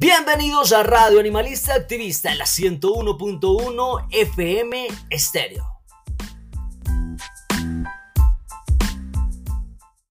Bienvenidos a Radio Animalista Activista en la 101.1 FM Estéreo.